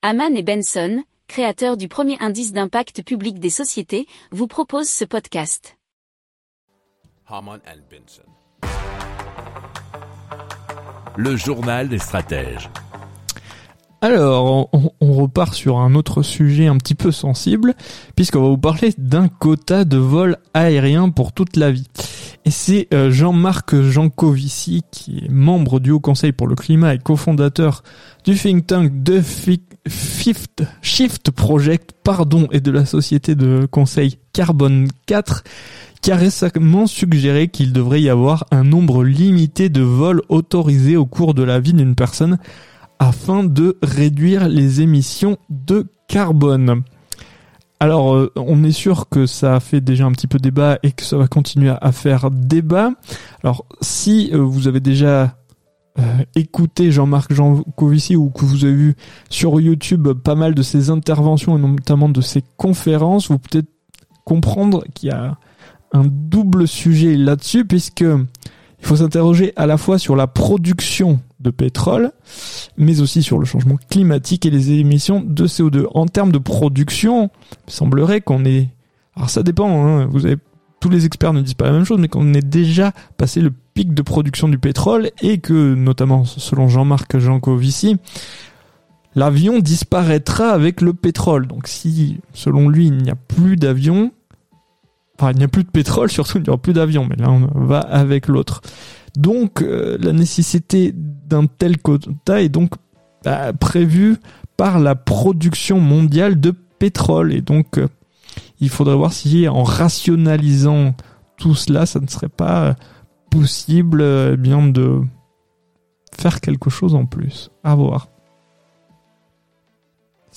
Haman et Benson, créateurs du premier indice d'impact public des sociétés, vous proposent ce podcast. Haman and Benson. Le journal des stratèges. Alors, on, on repart sur un autre sujet un petit peu sensible, puisqu'on va vous parler d'un quota de vol aérien pour toute la vie. Et c'est euh, Jean-Marc Jancovici, qui est membre du Haut Conseil pour le climat et cofondateur du think tank Fi- Fifth Shift Project, pardon, et de la société de conseil Carbone 4, qui a récemment suggéré qu'il devrait y avoir un nombre limité de vols autorisés au cours de la vie d'une personne afin de réduire les émissions de carbone. Alors, euh, on est sûr que ça a fait déjà un petit peu débat et que ça va continuer à faire débat. Alors, si euh, vous avez déjà euh, écouté Jean-Marc Jancovici ou que vous avez vu sur YouTube pas mal de ses interventions et notamment de ses conférences, vous peut-être comprendre qu'il y a un double sujet là-dessus puisque il faut s'interroger à la fois sur la production de pétrole, mais aussi sur le changement climatique et les émissions de CO2. En termes de production, il semblerait qu'on est... Alors ça dépend, hein, vous avez... tous les experts ne disent pas la même chose, mais qu'on ait déjà passé le pic de production du pétrole et que, notamment selon Jean-Marc Jancovici, l'avion disparaîtra avec le pétrole. Donc si, selon lui, il n'y a plus d'avions, enfin il n'y a plus de pétrole, surtout il n'y aura plus d'avions, mais là on va avec l'autre. Donc euh, la nécessité d'un tel quota est donc bah, prévue par la production mondiale de pétrole. Et donc euh, il faudrait voir si en rationalisant tout cela, ça ne serait pas possible euh, eh bien de faire quelque chose en plus. À voir.